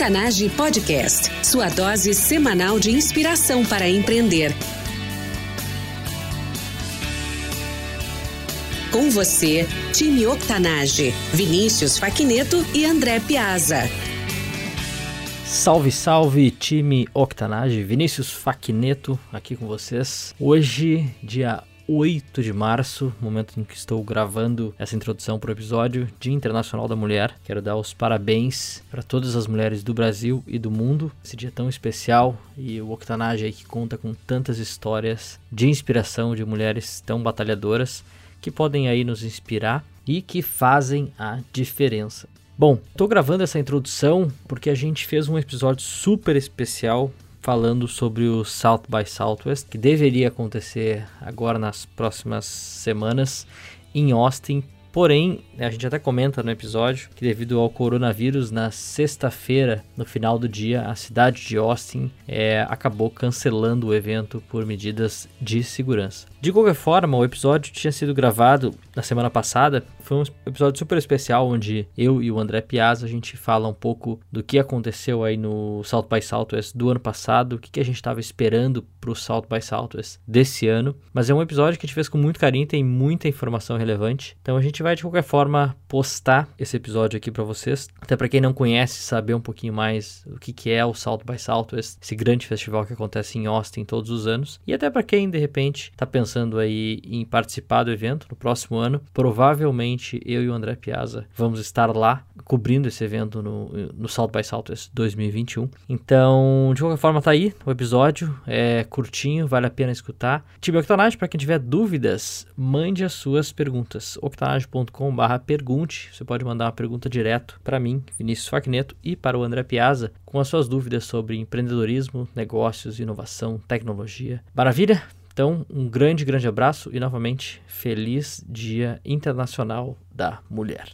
Octanage Podcast, sua dose semanal de inspiração para empreender. Com você, time Octanage, Vinícius Faquineto e André Piazza. Salve, salve, time Octanage, Vinícius Faquineto aqui com vocês. Hoje, dia 8 de março, momento em que estou gravando essa introdução para o episódio Dia Internacional da Mulher. Quero dar os parabéns para todas as mulheres do Brasil e do mundo. Esse dia tão especial e o Octanage aí que conta com tantas histórias de inspiração de mulheres tão batalhadoras que podem aí nos inspirar e que fazem a diferença. Bom, estou gravando essa introdução porque a gente fez um episódio super especial falando sobre o South by Southwest, que deveria acontecer agora nas próximas semanas em Austin. Porém, a gente até comenta no episódio que devido ao coronavírus, na sexta-feira, no final do dia, a cidade de Austin é, acabou cancelando o evento por medidas de segurança. De qualquer forma, o episódio tinha sido gravado na semana passada. Foi um episódio super especial onde eu e o André Piazza a gente fala um pouco do que aconteceu aí no South by Southwest do ano passado, o que, que a gente estava esperando para o South by Southwest desse ano. Mas é um episódio que a gente fez com muito carinho, tem muita informação relevante. Então a gente vai de qualquer forma postar esse episódio aqui para vocês, até para quem não conhece saber um pouquinho mais o que, que é o South by Southwest, esse grande festival que acontece em Austin todos os anos, e até para quem de repente está pensando aí em participar do evento no próximo ano, provavelmente eu e o André Piazza vamos estar lá cobrindo esse evento no, no South by Southwest 2021. Então, de qualquer forma, tá aí o episódio, é curtinho, vale a pena escutar. Time Octanage, para quem tiver dúvidas, mande as suas perguntas. octanage.com/pergunte. Você pode mandar uma pergunta direto para mim, Vinícius Facneto, e para o André Piazza com as suas dúvidas sobre empreendedorismo, negócios, inovação, tecnologia. Maravilha? Então, um grande, grande abraço e novamente feliz Dia Internacional da Mulher.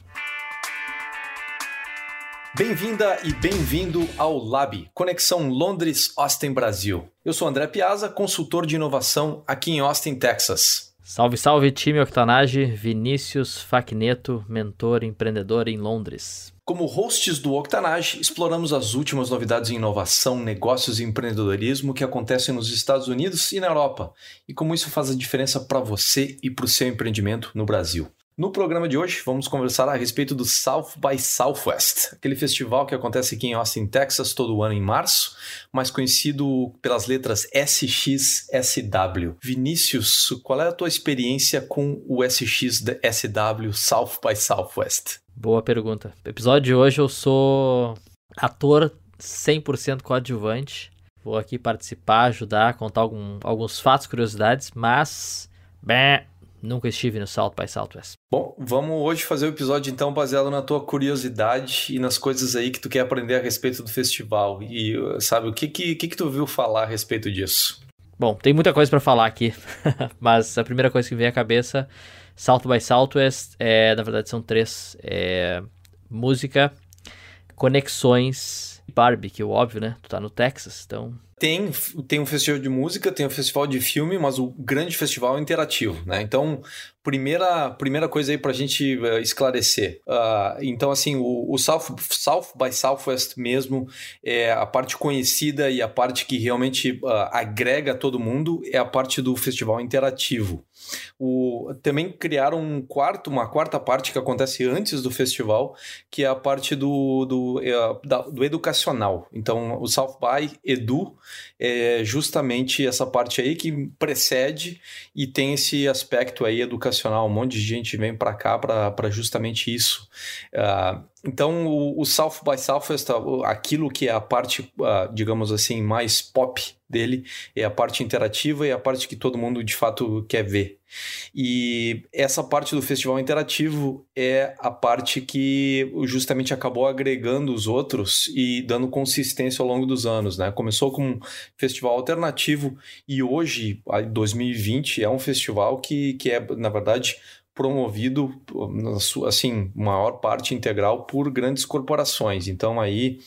Bem-vinda e bem-vindo ao Lab, Conexão Londres-Austin Brasil. Eu sou André Piazza, consultor de inovação aqui em Austin, Texas. Salve, salve time Octanage, Vinícius Facneto, mentor empreendedor em Londres. Como hosts do Octanage, exploramos as últimas novidades em inovação, negócios e empreendedorismo que acontecem nos Estados Unidos e na Europa, e como isso faz a diferença para você e para o seu empreendimento no Brasil. No programa de hoje, vamos conversar a respeito do South by Southwest, aquele festival que acontece aqui em Austin, Texas, todo ano em março, mais conhecido pelas letras SXSW. Vinícius, qual é a tua experiência com o SXSW South by Southwest? Boa pergunta. No episódio de hoje eu sou ator 100% coadjuvante. Vou aqui participar, ajudar, contar algum, alguns fatos, curiosidades, mas bem, nunca estive no South by Southwest. Bom, vamos hoje fazer o episódio então baseado na tua curiosidade e nas coisas aí que tu quer aprender a respeito do festival. E sabe, o que que, que, que tu viu falar a respeito disso? Bom, tem muita coisa para falar aqui, mas a primeira coisa que vem à cabeça South by Southwest, é, na verdade são três. É, música, conexões, barbecue, óbvio, né? Tu tá no Texas, então... Tem, tem um festival de música, tem um festival de filme, mas o grande festival é interativo, né? Então, primeira, primeira coisa aí para a gente uh, esclarecer. Uh, então, assim, o, o, South, South by Southwest mesmo é a parte conhecida e a parte que realmente uh, agrega todo mundo é a parte do festival interativo. O, também criaram um quarto, uma quarta parte que acontece antes do festival, que é a parte do, do, é, da, do educacional. Então, o South by Edu é justamente essa parte aí que precede e tem esse aspecto aí educacional um monte de gente vem para cá para justamente isso. Uh, então, o, o, South by Southwest, aquilo que é a parte, uh, digamos assim, mais pop dele, é a parte interativa e a parte que todo mundo de fato quer ver. E essa parte do festival interativo é a parte que justamente acabou agregando os outros e dando consistência ao longo dos anos, né? Começou com um festival alternativo e hoje, 2020, é um festival que, que é, na verdade, promovido, assim, maior parte integral por grandes corporações. Então aí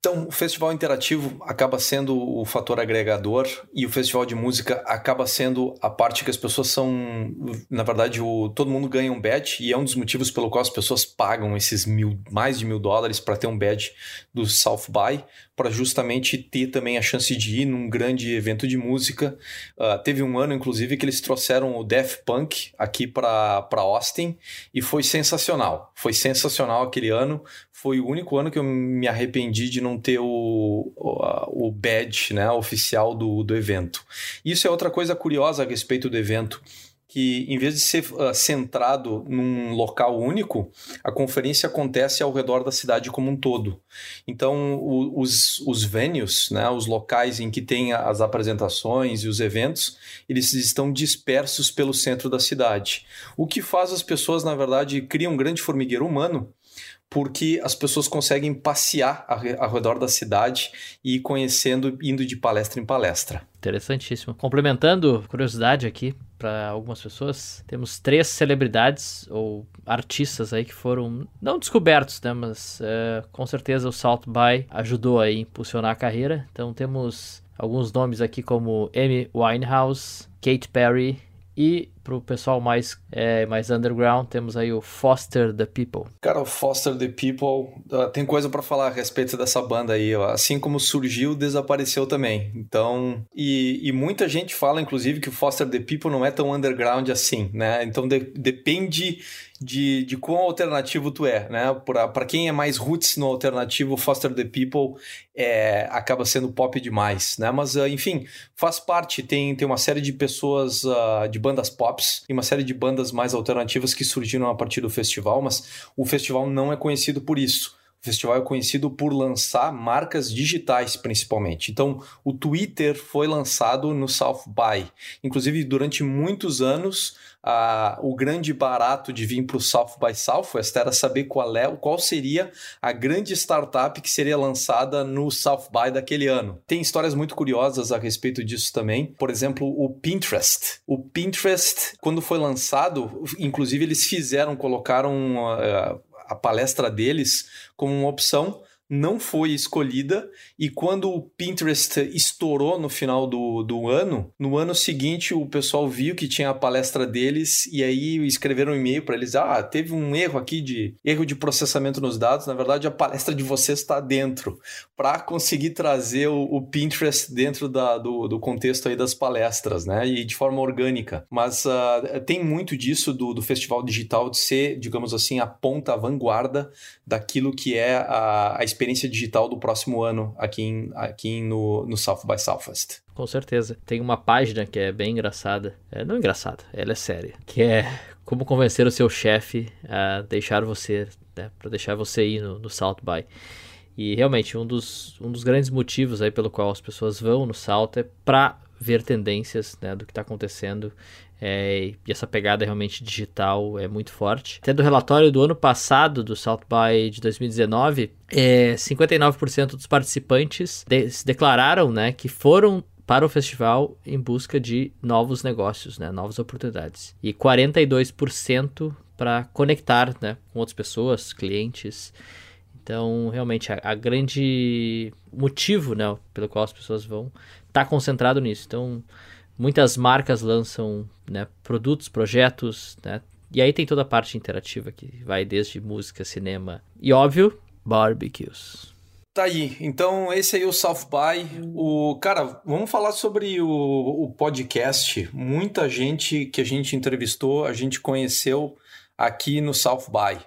Então, o festival interativo acaba sendo o fator agregador e o festival de música acaba sendo a parte que as pessoas são, na verdade, o, todo mundo ganha um badge e é um dos motivos pelo qual as pessoas pagam esses mil, mais de mil dólares para ter um badge do South by, para justamente ter também a chance de ir num grande evento de música. Uh, teve um ano, inclusive, que eles trouxeram o Def Punk aqui para Austin e foi sensacional. Foi sensacional aquele ano. Foi o único ano que eu me arrependi de não ter o, o, o badge né, oficial do, do evento. Isso é outra coisa curiosa a respeito do evento que em vez de ser uh, centrado num local único, a conferência acontece ao redor da cidade como um todo. Então, o, os, os venues, né, os locais em que tem as apresentações e os eventos, eles estão dispersos pelo centro da cidade. O que faz as pessoas, na verdade, criam um grande formigueiro humano porque as pessoas conseguem passear ao redor da cidade e conhecendo, indo de palestra em palestra. Interessantíssimo. Complementando, curiosidade aqui para algumas pessoas, temos três celebridades ou artistas aí que foram não descobertos, né, mas é, com certeza o South by ajudou a impulsionar a carreira. Então temos alguns nomes aqui como Amy Winehouse, Kate Perry e pro pessoal mais, é, mais underground, temos aí o Foster the People. Cara, o Foster the People, uh, tem coisa para falar a respeito dessa banda aí. Ó. Assim como surgiu, desapareceu também. Então, e, e, muita gente fala, inclusive, que o Foster the People não é tão underground assim, né? Então de, depende de, de quão alternativo tu é, né? Para quem é mais roots no alternativo, Foster the People é, acaba sendo pop demais, né? Mas, uh, enfim, faz parte, tem, tem uma série de pessoas, uh, de bandas pops e uma série de bandas mais alternativas que surgiram a partir do festival, mas o festival não é conhecido por isso. Festival é conhecido por lançar marcas digitais, principalmente. Então, o Twitter foi lançado no South by. Inclusive, durante muitos anos, a, o grande barato de vir para o South by Southwest era saber qual, é, qual seria a grande startup que seria lançada no South by daquele ano. Tem histórias muito curiosas a respeito disso também. Por exemplo, o Pinterest. O Pinterest, quando foi lançado, inclusive eles fizeram, colocaram uh, a palestra deles como uma opção não foi escolhida e quando o Pinterest estourou no final do, do ano, no ano seguinte o pessoal viu que tinha a palestra deles e aí escreveram um e-mail para eles, ah, teve um erro aqui de erro de processamento nos dados, na verdade a palestra de vocês está dentro, para conseguir trazer o, o, Pinterest dentro da, do, do contexto aí das palestras, né, e de forma orgânica. Mas uh, tem muito disso do, do festival digital de ser, digamos assim, a ponta, a vanguarda daquilo que é a, a experiência digital do próximo ano aqui, em, aqui no, no South by Southwest. Com certeza. Tem uma página que é bem engraçada. É, não engraçada, ela é séria. Que é como convencer o seu chefe a deixar você, né, para deixar você ir no, no South by. E realmente, um dos, um dos grandes motivos aí pelo qual as pessoas vão no South é para ver tendências né, do que está acontecendo é, e essa pegada realmente digital é muito forte. Até do relatório do ano passado, do South by de 2019, é, 59% dos participantes de, se declararam né, que foram para o festival em busca de novos negócios, né, novas oportunidades. E 42% para conectar né, com outras pessoas, clientes. Então, realmente, a, a grande motivo né, pelo qual as pessoas vão estar tá concentrado nisso. Então, Muitas marcas lançam né, produtos, projetos, né? E aí tem toda a parte interativa que vai desde música, cinema e, óbvio, barbecues. Tá aí. Então, esse aí é o South by. O, cara, vamos falar sobre o, o podcast. Muita gente que a gente entrevistou, a gente conheceu aqui no South by.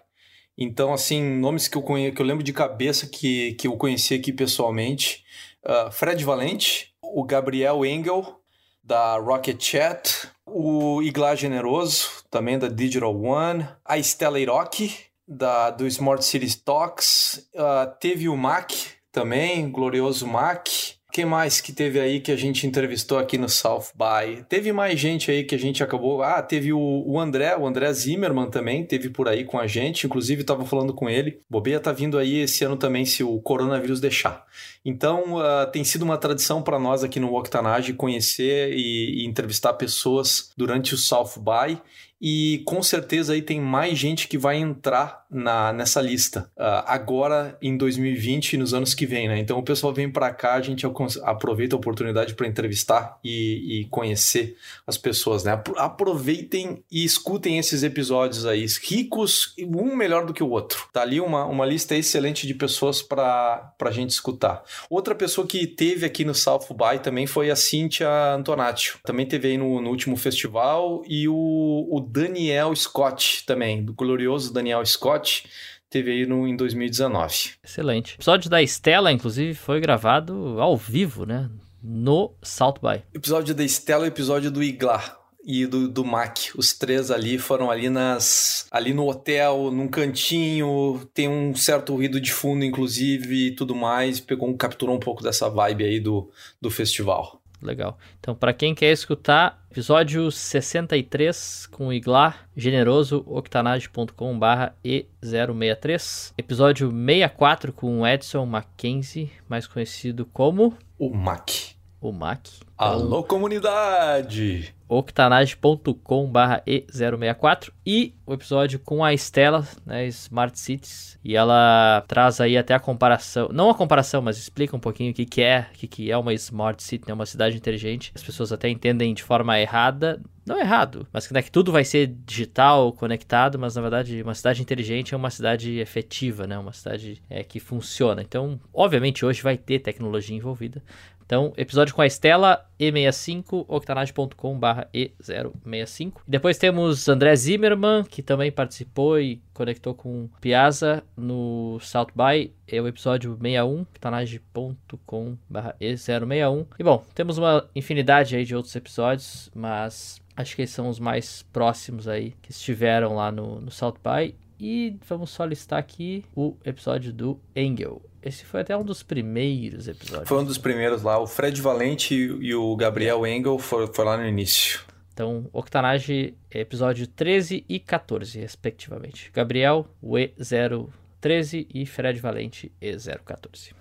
Então, assim, nomes que eu, conhe... que eu lembro de cabeça que, que eu conheci aqui pessoalmente. Uh, Fred Valente, o Gabriel Engel, da Rocket Chat, o Igla Generoso, também da Digital One, a Stella Iroque, da, do Smart Cities Talks, uh, teve o Mac também, glorioso Mac, quem mais que teve aí que a gente entrevistou aqui no South by? Teve mais gente aí que a gente acabou. Ah, teve o, André, o André Zimmerman também, teve por aí com a gente. Inclusive, estava falando com ele. Bobeia tá vindo aí esse ano também, se o coronavírus deixar. Então, uh, tem sido uma tradição para nós aqui no Octanage conhecer e, e entrevistar pessoas durante o South by e com certeza aí tem mais gente que vai entrar na, nessa lista uh, agora em 2020 e nos anos que vem, né? Então o pessoal vem para cá, a gente aproveita a oportunidade para entrevistar e, e, conhecer as pessoas, né? Aproveitem e escutem esses episódios aí, ricos, um melhor do que o outro. Tá ali uma, uma lista excelente de pessoas para a gente escutar. Outra pessoa que teve aqui no South by também foi a Cíntia Antonaccio. Também teve aí no, no último festival e o, o Daniel Scott também, do glorioso Daniel Scott, teve aí no, em 2019. Excelente. O episódio da Estela, inclusive, foi gravado ao vivo, né? No South by. Episódio da Estela e episódio do Iglar e do, do Mac. Os três ali foram ali nas ali no hotel, num cantinho, tem um certo ruído de fundo, inclusive, e tudo mais. Pegou, capturou um pouco dessa vibe aí do, do festival. Legal. Então, para quem quer escutar, episódio 63 com o Iglar, generoso, octanage.com.br E063. Episódio 64 com o Edson Mackenzie, mais conhecido como... O Mac. O Mac. Então, Alô, comunidade! octanage.com.br E064 e o episódio com a Estela, né, Smart Cities, e ela traz aí até a comparação, não a comparação, mas explica um pouquinho o que, que é, o que, que é uma Smart City, né, uma cidade inteligente. As pessoas até entendem de forma errada, não errado, mas que, né, que tudo vai ser digital, conectado, mas na verdade uma cidade inteligente é uma cidade efetiva, né, uma cidade é, que funciona. Então, obviamente hoje vai ter tecnologia envolvida, então, episódio com a Estela, E65, octanage.com.br E065. Depois temos André Zimmermann, que também participou e conectou com Piazza no South By, é o episódio 61, octanage.com.br E061. E bom, temos uma infinidade aí de outros episódios, mas acho que esses são os mais próximos aí que estiveram lá no, no South By. E vamos só listar aqui o episódio do Engel. Esse foi até um dos primeiros episódios. Foi um dos primeiros lá. O Fred Valente e o Gabriel Engel foram, lá no início. Então, Octanage, episódio 13 e 14, respectivamente. Gabriel, o E013 e Fred Valente, E014.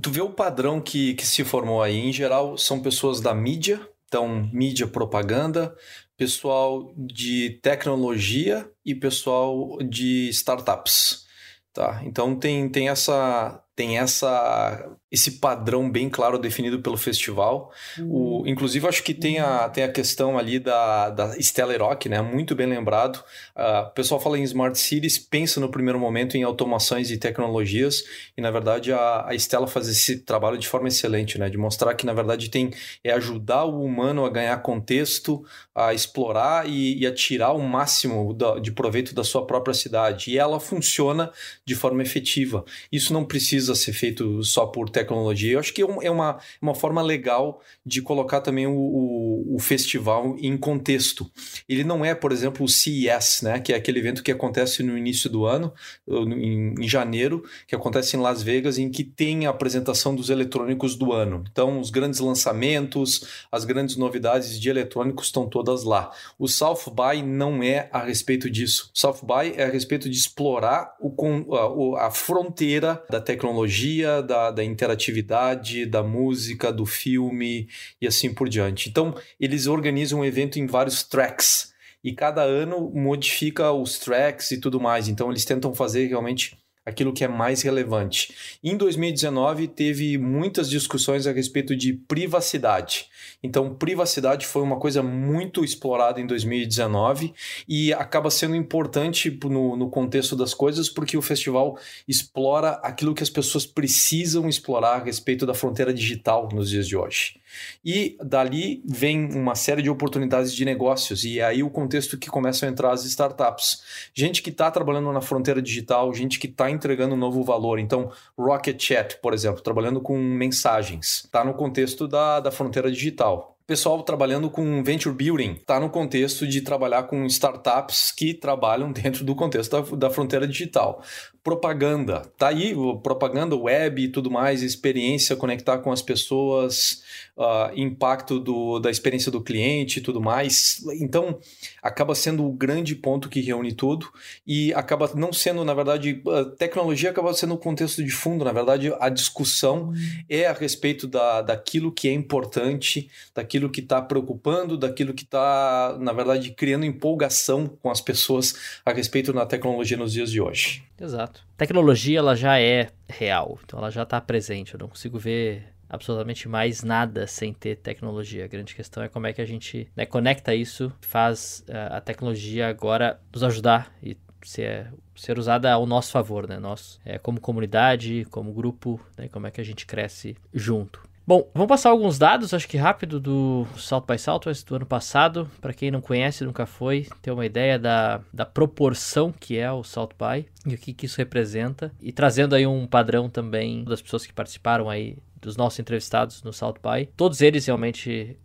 Tu vê o padrão que, que se formou aí. Em geral, são pessoas da mídia, então, mídia propaganda, pessoal de tecnologia e pessoal de startups. Tá? Então tem, tem essa tem essa esse padrão bem claro definido pelo festival. O, uhum. inclusive, acho que tem a, tem a questão ali da, da Stella Rock, né? Muito bem lembrado. Uh, o pessoal fala em Smart Cities, pensa no primeiro momento em automações e tecnologias, e na verdade a, a Stella faz esse trabalho de forma excelente, né? De mostrar que na verdade tem é ajudar o humano a ganhar contexto, a explorar e, e a tirar o máximo da, de proveito da sua própria cidade. E ela funciona de forma efetiva. Isso não precisa ser feito só por tecnologia. Eu acho que é, é uma, uma forma legal de colocar também o, o, o, festival em contexto. Ele não é, por exemplo, o CES, né, que é aquele evento que acontece no início do ano, em, em janeiro, que acontece em Las Vegas, em que tem a apresentação dos eletrônicos do ano. Então, os grandes lançamentos, as grandes novidades de eletrônicos estão todas lá. O South By não é a respeito disso. O South By é a respeito de explorar o, a, a fronteira da tecnologia, da, da interatividade interatividade da música, do filme e assim por diante. Então, eles organizam um evento em vários tracks e cada ano modifica os tracks e tudo mais. Então, eles tentam fazer realmente aquilo que é mais relevante. Em 2019, teve muitas discussões a respeito de privacidade. Então, privacidade foi uma coisa muito explorada em 2019 e acaba sendo importante no, no contexto das coisas porque o festival explora aquilo que as pessoas precisam explorar a respeito da fronteira digital nos dias de hoje. E dali vem uma série de oportunidades de negócios, e é aí o contexto que começam a entrar as startups. Gente que está trabalhando na fronteira digital, gente que está entregando novo valor. Então, Rocket Chat, por exemplo, trabalhando com mensagens, está no contexto da, da fronteira digital pessoal trabalhando com venture building está no contexto de trabalhar com startups que trabalham dentro do contexto da, da fronteira digital. Propaganda, tá aí, propaganda web e tudo mais, experiência, conectar com as pessoas, uh, impacto do, da experiência do cliente e tudo mais. Então, acaba sendo o grande ponto que reúne tudo e acaba não sendo, na verdade, a tecnologia acaba sendo o contexto de fundo. Na verdade, a discussão é a respeito da, daquilo que é importante, daquilo que está preocupando, daquilo que está, na verdade, criando empolgação com as pessoas a respeito da tecnologia nos dias de hoje. Exato. Tecnologia ela já é real, então ela já está presente. Eu não consigo ver absolutamente mais nada sem ter tecnologia. A grande questão é como é que a gente né, conecta isso, faz uh, a tecnologia agora nos ajudar e ser, ser usada ao nosso favor, né? Nós, é, como comunidade, como grupo, né? como é que a gente cresce junto. Bom, vamos passar alguns dados, acho que rápido, do South by Southwest do ano passado. Para quem não conhece, nunca foi, ter uma ideia da, da proporção que é o South by e o que, que isso representa. E trazendo aí um padrão também das pessoas que participaram aí, dos nossos entrevistados no South by. Todos eles realmente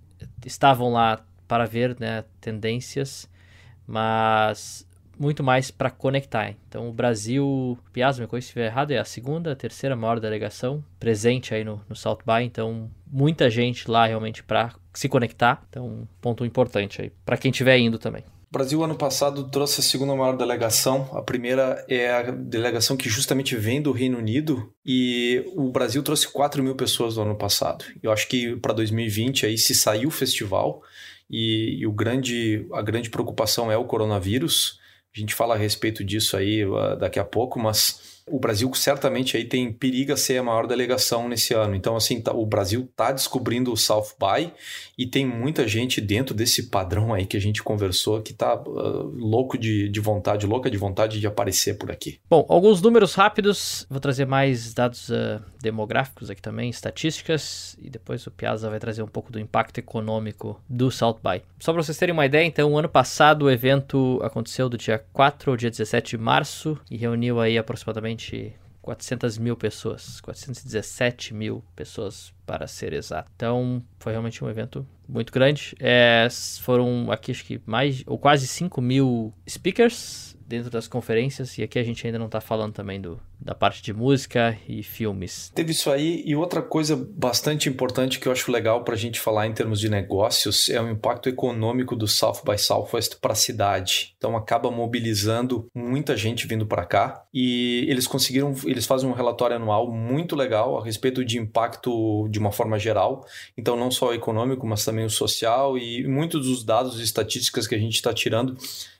estavam lá para ver né, tendências, mas muito mais para conectar. Então, o Brasil, Piazza, me corrija se estiver errado, é a segunda, a terceira maior delegação presente aí no, no South By. Então, muita gente lá realmente para se conectar. Então, ponto importante aí para quem estiver indo também. O Brasil, ano passado, trouxe a segunda maior delegação. A primeira é a delegação que justamente vem do Reino Unido. E o Brasil trouxe 4 mil pessoas no ano passado. Eu acho que para 2020, aí, se sair o festival, e, e, o grande, a grande preocupação é o coronavírus, a gente fala a respeito disso aí uh, daqui a pouco, mas o Brasil certamente aí tem periga ser a maior delegação nesse ano. Então, assim, tá, o Brasil está descobrindo o South By e tem muita gente dentro desse padrão aí que a gente conversou que está uh, louco de, de vontade, louca de vontade de aparecer por aqui. Bom, alguns números rápidos. Vou trazer mais dados uh, demográficos aqui também, estatísticas, e depois o Piazza vai trazer um pouco do impacto econômico do South By. Só para vocês terem uma ideia, então, o ano passado o evento aconteceu do dia 4 ao dia 17 de março e reuniu aí aproximadamente 400 mil pessoas, 417 mil pessoas para ser exato. Então, foi realmente um evento muito grande. É, foram aqui, acho que mais, ou quase 5 mil speakers dentro das conferências, e aqui a gente ainda não está falando também do, da parte de música e filmes. Teve isso aí, e outra coisa bastante importante que eu acho legal para a gente falar em termos de negócios é o impacto econômico do South by Southwest para a cidade. Então acaba mobilizando muita gente vindo para cá e eles conseguiram, eles fazem um relatório anual muito legal a respeito de impacto de uma forma geral. Então não só o econômico, mas também o social e muitos dos dados e estatísticas que a gente está tirando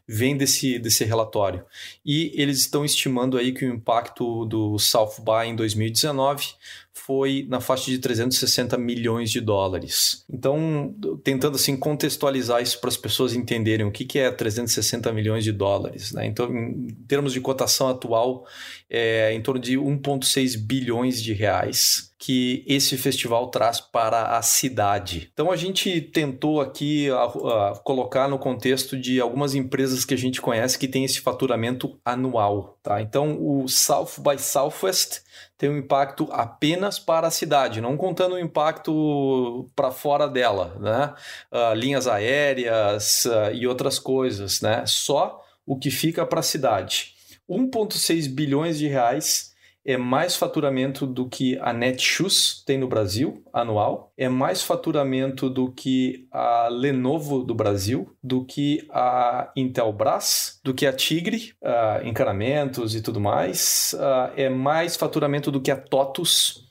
vem desse, desse relatório. E eles estão estimando aí que o impacto do South By em 2019 foi na faixa de 360 milhões de dólares. Então, tentando assim contextualizar isso para as pessoas entenderem o que, que é 360 milhões de dólares. Né? Então, em termos de cotação atual, é em torno de 1,6 bilhões de reais que esse festival traz para a cidade. Então a gente tentou aqui a, a, colocar no contexto de algumas empresas que a gente conhece que tem esse faturamento anual. Tá? Então o South by Southwest tem um impacto apenas para a cidade, não contando o impacto para fora dela, né? Uh, linhas aéreas uh, e outras coisas, né? Só o que fica para a cidade. 1,6 bilhões de reais é mais faturamento do que a Netshoes tem no Brasil anual, é mais faturamento do que a Lenovo do Brasil, do que a Intelbras, do que a Tigre, uh, encanamentos e tudo mais, uh, é mais faturamento do que a TOTUS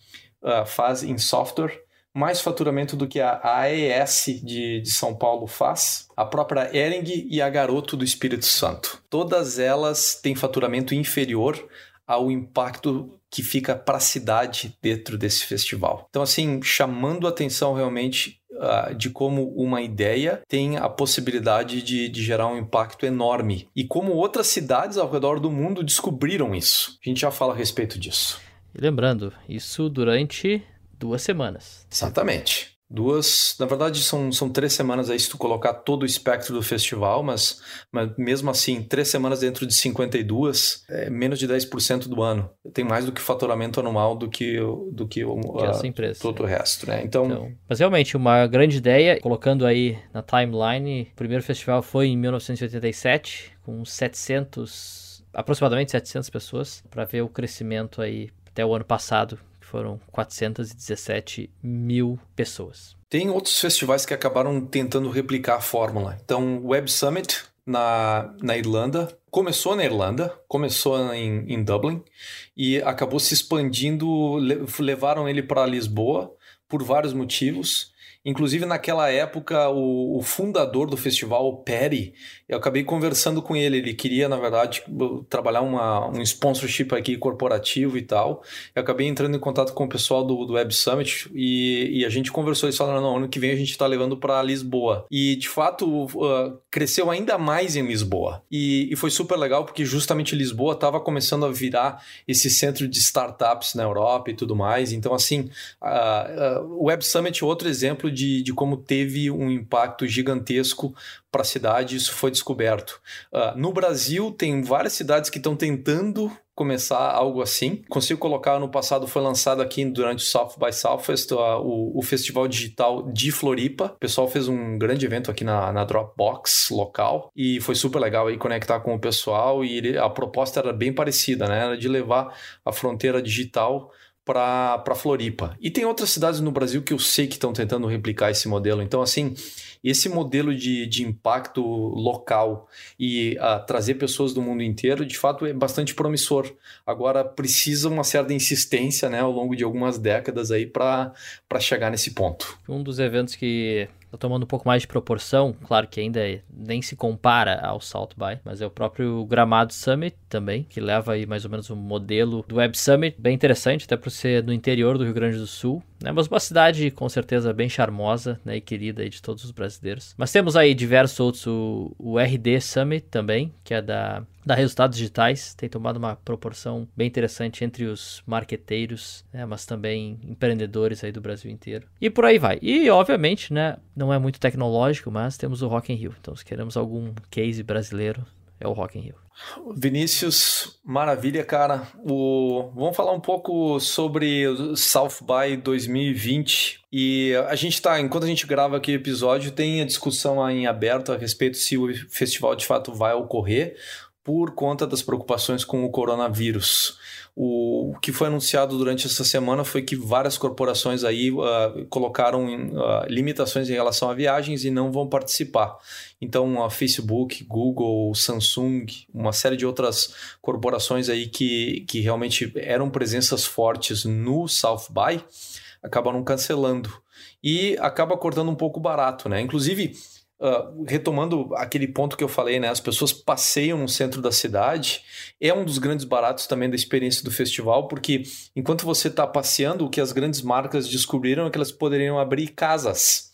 faz em software, mais faturamento do que a AES de, de São Paulo faz, a própria Ering e a Garoto do Espírito Santo. Todas elas têm faturamento inferior ao impacto que fica para a cidade dentro desse festival. Então, assim, chamando a atenção realmente uh, de como uma ideia tem a possibilidade de, de, gerar um impacto enorme e como outras cidades ao redor do mundo descobriram isso. A gente já fala a respeito disso. E lembrando, isso durante duas semanas. Exatamente. Duas, na verdade, são, são três semanas aí se tu colocar todo o espectro do festival, mas, mas mesmo assim, três semanas dentro de 52 é menos de 10% do ano. Tem mais do que faturamento anual do que, do que, que essa empresa, todo o resto, né? Então... então... Mas realmente, uma grande ideia, colocando aí na timeline, o primeiro festival foi em 1987, com 700, aproximadamente 700 pessoas, para ver o crescimento aí até o ano passado, foram 417 mil pessoas. Tem outros festivais que acabaram tentando replicar a fórmula. Então, o Web Summit na, na Irlanda começou na Irlanda, começou em, em Dublin e acabou se expandindo. Levaram ele para Lisboa por vários motivos Inclusive, naquela época, o, o, fundador do festival, o Perry, eu acabei conversando com ele. Ele queria, na verdade, trabalhar uma, um sponsorship aqui corporativo e tal. Eu acabei entrando em contato com o pessoal do, do Web Summit e, e a gente conversou. Eles falaram: não, ano que vem a gente está levando para Lisboa. E, de fato, uh, cresceu ainda mais em Lisboa. E, e foi super legal porque, justamente, Lisboa estava começando a virar esse centro de startups na Europa e tudo mais. Então, assim, uh, uh, o Web Summit é outro exemplo de, de como teve um impacto gigantesco para a cidade, isso foi descoberto. Uh, no Brasil, tem várias cidades que estão tentando começar algo assim. Consigo colocar, no passado foi lançado aqui durante o South by Southwest, uh, o, o, Festival Digital de Floripa. O pessoal fez um grande evento aqui na, na Dropbox local e foi super legal aí conectar com o pessoal e ele, a proposta era bem parecida, né? Era de levar a fronteira digital para Floripa. E tem outras cidades no Brasil que eu sei que estão tentando replicar esse modelo. Então, assim, esse modelo de, de impacto local e uh, trazer pessoas do mundo inteiro, de fato, é bastante promissor. Agora, precisa uma certa insistência né, ao longo de algumas décadas aí para chegar nesse ponto. Um dos eventos que Tá tomando um pouco mais de proporção, claro que ainda nem se compara ao South by, mas é o próprio Gramado Summit também, que leva aí mais ou menos um modelo do Web Summit, bem interessante, até por ser no interior do Rio Grande do Sul, né? Mas uma cidade com certeza bem charmosa né? e querida aí de todos os brasileiros. Mas temos aí diversos outros, o, o RD Summit também, que é da da Resultados Digitais, tem tomado uma proporção bem interessante entre os marqueteiros, né, mas também empreendedores aí do Brasil inteiro. E por aí vai. E obviamente, né, não é muito tecnológico, mas temos o Rock in Rio. Então, se queremos algum case brasileiro, é o Rock in Rio. Vinícius, maravilha, cara. O... Vamos falar um pouco sobre o South by 2020. E a gente está, enquanto a gente grava aqui o episódio, tem a discussão em aberto a respeito se o festival de fato vai ocorrer por conta das preocupações com o coronavírus. O, que foi anunciado durante essa semana foi que várias corporações aí uh, colocaram uh, limitações em relação a viagens e não vão participar. Então, a Facebook, Google, Samsung, uma série de outras corporações aí que, que realmente eram presenças fortes no South by acabaram cancelando. E acaba cortando um pouco barato, né? Inclusive, Uh, retomando aquele ponto que eu falei, né? As pessoas passeiam no centro da cidade. É um dos grandes baratos também da experiência do festival, porque enquanto você está passeando, o que as grandes marcas descobriram é que elas poderiam abrir casas.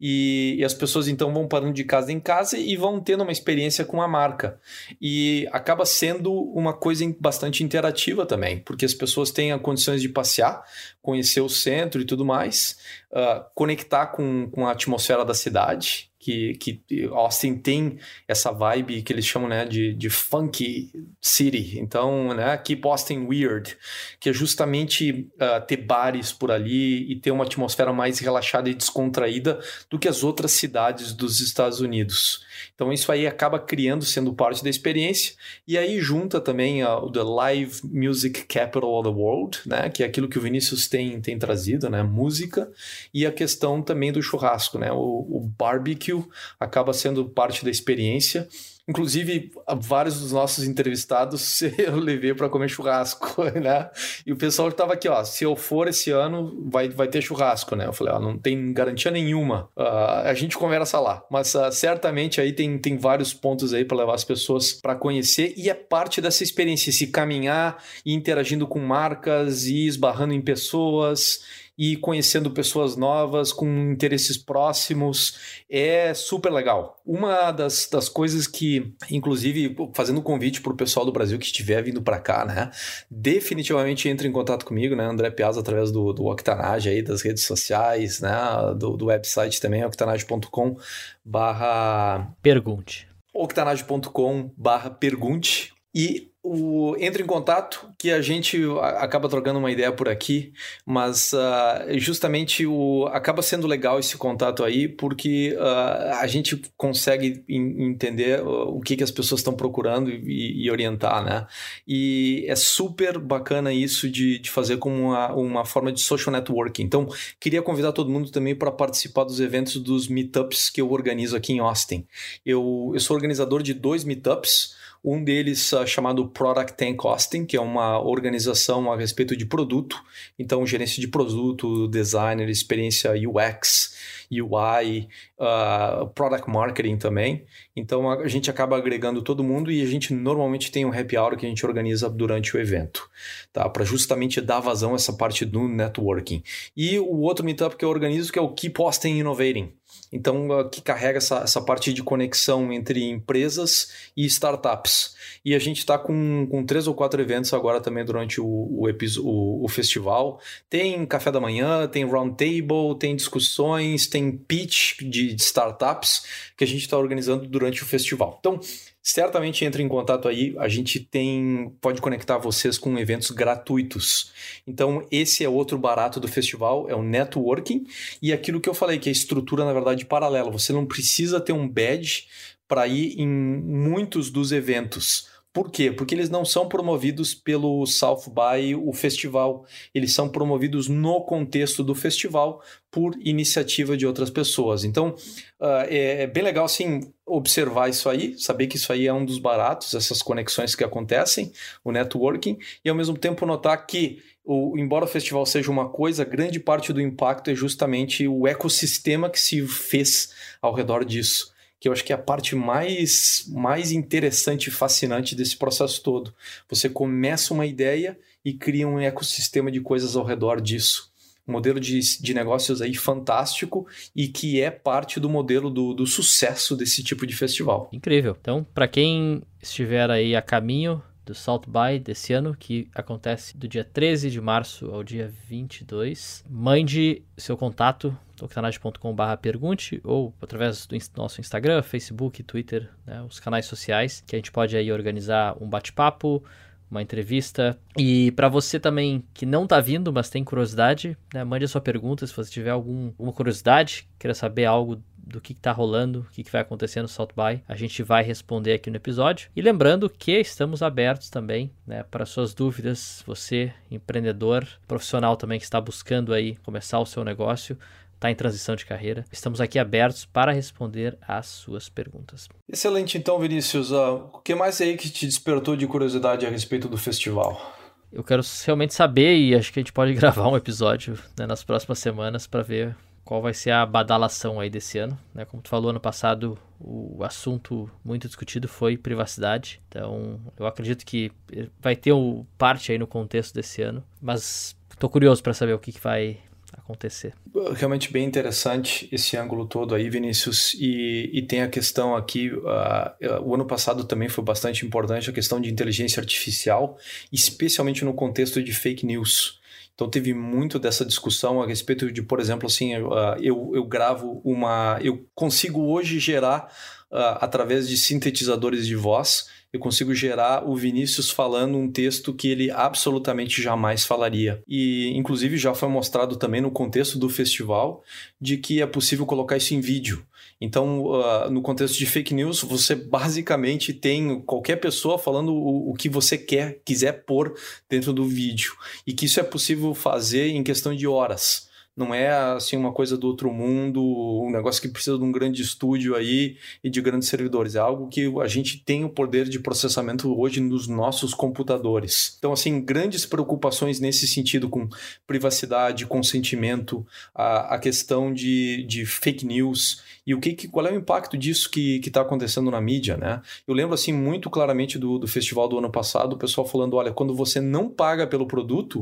E, e, as pessoas então vão parando de casa em casa e vão tendo uma experiência com a marca. E acaba sendo uma coisa bastante interativa também, porque as pessoas têm condições de passear, conhecer o centro e tudo mais, uh, conectar com, com a atmosfera da cidade que, que Austin tem essa vibe que eles chamam né, de, de funky city. Então, né, Keep Austin Weird, que é justamente uh, ter bares por ali e ter uma atmosfera mais relaxada e descontraída do que as outras cidades dos Estados Unidos. Então isso aí acaba criando, sendo parte da experiência, e aí junta também o The Live Music Capital of the World, né, que é aquilo que o Vinícius tem, tem trazido, né, música, e a questão também do churrasco, né, o, o barbecue acaba sendo parte da experiência, Inclusive, vários dos nossos entrevistados eu levei para comer churrasco, né? E o pessoal estava aqui, ó, se eu for esse ano, vai, vai ter churrasco, né? Eu falei, ó, não tem garantia nenhuma. Uh, a gente conversa lá. Mas uh, certamente aí tem, tem vários pontos aí para levar as pessoas para conhecer e é parte dessa experiência, se caminhar e interagindo com marcas e esbarrando em pessoas e conhecendo pessoas novas com interesses próximos. É super legal. Uma das, das coisas que, inclusive, fazendo um convite para o pessoal do Brasil que estiver vindo para cá, né? Definitivamente entre em contato comigo, né? André Piazza, através do, do Octanage aí, das redes sociais, né? Do, do website também, octanage.com barra... Pergunte. octanage.com barra pergunte. E o, entre em contato que a gente acaba trocando uma ideia por aqui, mas uh, justamente o, acaba sendo legal esse contato aí porque uh, a gente consegue in, entender o que, que as pessoas estão procurando e, e, orientar, né? E é super bacana isso de, de fazer como uma, uma forma de social networking. Então, queria convidar todo mundo também para participar dos eventos dos meetups que eu organizo aqui em Austin. Eu, eu sou organizador de dois meetups Um deles uh, chamado Product and Costing, que é uma organização a respeito de produto. Então, gerência de produto, designer, experiência UX, UI, uh, Product Marketing também. Então, a gente acaba agregando todo mundo e a gente normalmente tem um happy hour que a gente organiza durante o evento, tá? Para justamente dar vazão a essa parte do networking. E o outro meetup que eu organizo que é o Keep Austin Innovating. Então, que carrega essa, essa parte de conexão entre empresas e startups. E a gente está com, com três ou quatro eventos agora também durante o, o, o, o festival. Tem café da manhã, tem roundtable, tem discussões, tem pitch de, de startups que a gente está organizando durante o festival. Então, certamente entre em contato aí, a gente tem pode conectar vocês com eventos gratuitos. Então, esse é outro barato do festival, é o networking e aquilo que eu falei que é a estrutura na verdade paralela. Você não precisa ter um badge para ir em muitos dos eventos. Por quê? Porque eles não são promovidos pelo South by o festival. Eles são promovidos no contexto do festival por iniciativa de outras pessoas. Então, uh, é, é, bem legal, assim, observar isso aí, saber que isso aí é um dos baratos, essas conexões que acontecem, o networking, e ao mesmo tempo notar que, o, embora o festival seja uma coisa, grande parte do impacto é justamente o ecossistema que se fez ao redor disso que eu acho que é a parte mais, mais interessante e fascinante desse processo todo. Você começa uma ideia e cria um ecossistema de coisas ao redor disso. Um modelo de, de negócios aí fantástico e que é parte do modelo do, do sucesso desse tipo de festival. Incrível. Então, para quem estiver aí a caminho do South by desse ano, que acontece do dia 13 de março ao dia 22. Mande seu contato octanage.com.br pergunte ou através do nosso Instagram, Facebook, Twitter, né, os canais sociais, que a gente pode aí organizar um bate-papo, uma entrevista. E para você também que não está vindo, mas tem curiosidade, né, mande a sua pergunta se você tiver algum, alguma curiosidade, queira saber algo do que está rolando, o que, que vai acontecer no South By. A gente vai responder aqui no episódio. E lembrando que estamos abertos também né, para suas dúvidas. Você, empreendedor, profissional também que está buscando aí começar o seu negócio, está em transição de carreira. Estamos aqui abertos para responder às suas perguntas. Excelente, então, Vinícius. Uh, o que mais aí que te despertou de curiosidade a respeito do festival? Eu quero realmente saber e acho que a gente pode gravar um episódio né, nas próximas semanas para ver qual vai ser a badalação aí desse ano. Né? Como tu falou, ano passado o assunto muito discutido foi privacidade. Então, eu acredito que vai ter um parte aí no contexto desse ano. Mas estou curioso para saber o que, que vai acontecer. Realmente bem interessante esse ângulo todo aí, Vinícius. E, e tem a questão aqui, uh, o ano passado também foi bastante importante a questão de inteligência artificial, especialmente no contexto de fake news. Então teve muito dessa discussão a respeito de, por exemplo, assim, eu, ah, eu, eu gravo uma. Eu consigo hoje gerar, uh, através de sintetizadores de voz, eu consigo gerar o Vinícius falando um texto que ele absolutamente jamais falaria. E, inclusive, já foi mostrado também no contexto do festival de que é possível colocar isso em vídeo. Então, uh, no contexto de fake news, você basicamente tem qualquer pessoa falando o, o, que você quer, quiser pôr dentro do vídeo. E que isso é possível fazer em questão de horas não é assim uma coisa do outro mundo, um negócio que precisa de um grande estúdio aí e de grandes servidores. É algo que a gente tem o poder de processamento hoje nos nossos computadores. Então, assim, grandes preocupações nesse sentido com privacidade, consentimento, a, a questão de, de fake news e o que, que qual é o impacto disso que está acontecendo na mídia, né? Eu lembro assim muito claramente do, do festival do ano passado, o pessoal falando, olha, quando você não paga pelo produto,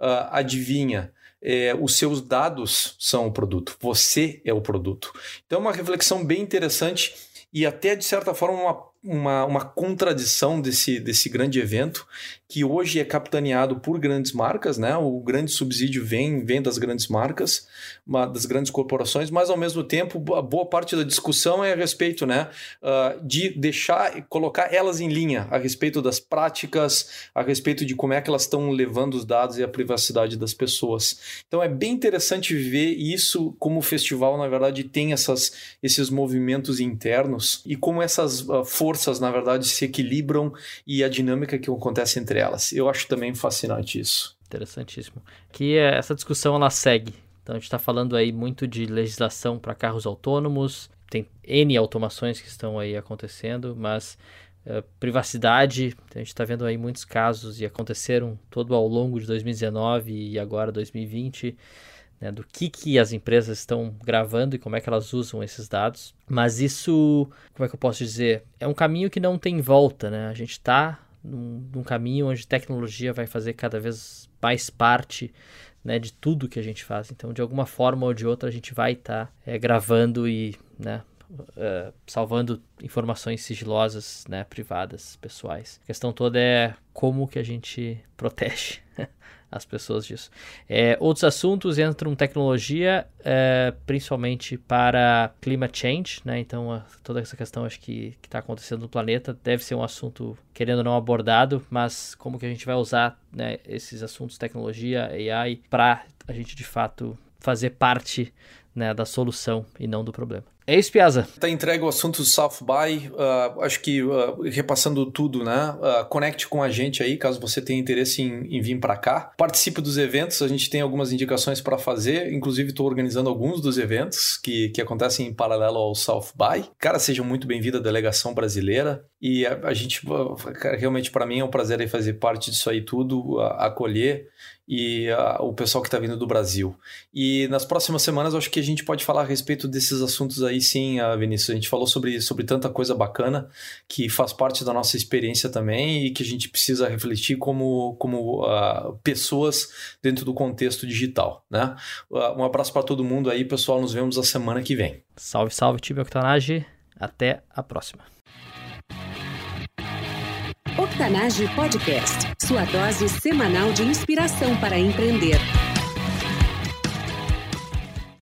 uh, adivinha, é, os seus dados são o produto, você é o produto. Então, é uma reflexão bem interessante e até, de certa forma, uma uma, uma contradição desse, desse grande evento, que hoje é capitaneado por grandes marcas, né? O grande subsídio vem, vem das grandes marcas, das grandes corporações, mas ao mesmo tempo boa parte da discussão é a respeito, né? Uh, de deixar, colocar elas em linha a respeito das práticas, a respeito de como é que elas estão levando os dados e a privacidade das pessoas. Então é bem interessante ver isso como o festival, na verdade, tem essas, esses movimentos internos e como essas uh, forças, na verdade, se equilibram e a dinâmica que acontece entre elas. Eu acho também fascinante isso. Interessantíssimo. Que é, essa discussão ela segue. Então a gente está falando aí muito de legislação para carros autônomos, tem N automações que estão aí acontecendo, mas uh, privacidade. A gente está vendo aí muitos casos e aconteceram todo ao longo de 2019 e agora 2020. Né, do que, que as empresas estão gravando e como é que elas usam esses dados. Mas isso, como é que eu posso dizer? É um caminho que não tem volta, né? A gente está num, num, caminho onde tecnologia vai fazer cada vez mais parte né, de tudo que a gente faz. Então, de alguma forma ou de outra, a gente vai estar tá, é, gravando e né, uh, salvando informações sigilosas, né, privadas, pessoais. A questão toda é como que a gente protege as pessoas disso. É, outros assuntos entram tecnologia, é, principalmente para climate change, né? Então, a, toda essa questão acho que está acontecendo no planeta deve ser um assunto, querendo ou não, abordado, mas como que a gente vai usar né, esses assuntos, tecnologia, AI, para a gente de fato fazer parte né, da solução e não do problema. É isso, Piazza. Tá entregue o assunto do South by. Uh, acho que uh, repassando tudo, né? Uh, conecte com a gente aí, caso você tenha interesse em, em vir para cá. Participe dos eventos, a gente tem algumas indicações para fazer. Inclusive, estou organizando alguns dos eventos que, que acontecem em paralelo ao South by. Cara, sejam muito bem-vindos à delegação brasileira. E a, a gente, realmente, para mim é um prazer fazer parte disso aí tudo, acolher e o pessoal que está vindo do Brasil. E nas próximas semanas, acho que a gente pode falar a respeito desses assuntos aí, sim, uh, Vinícius. A gente falou sobre, sobre tanta coisa bacana que faz parte da nossa experiência também e que a gente precisa refletir como, como uh, pessoas dentro do contexto digital. Né? um abraço para todo mundo aí, pessoal. Nos vemos a semana que vem. Salve, salve, time Octanage. Até a próxima. Octanage Podcast, sua dose semanal de inspiração para empreender.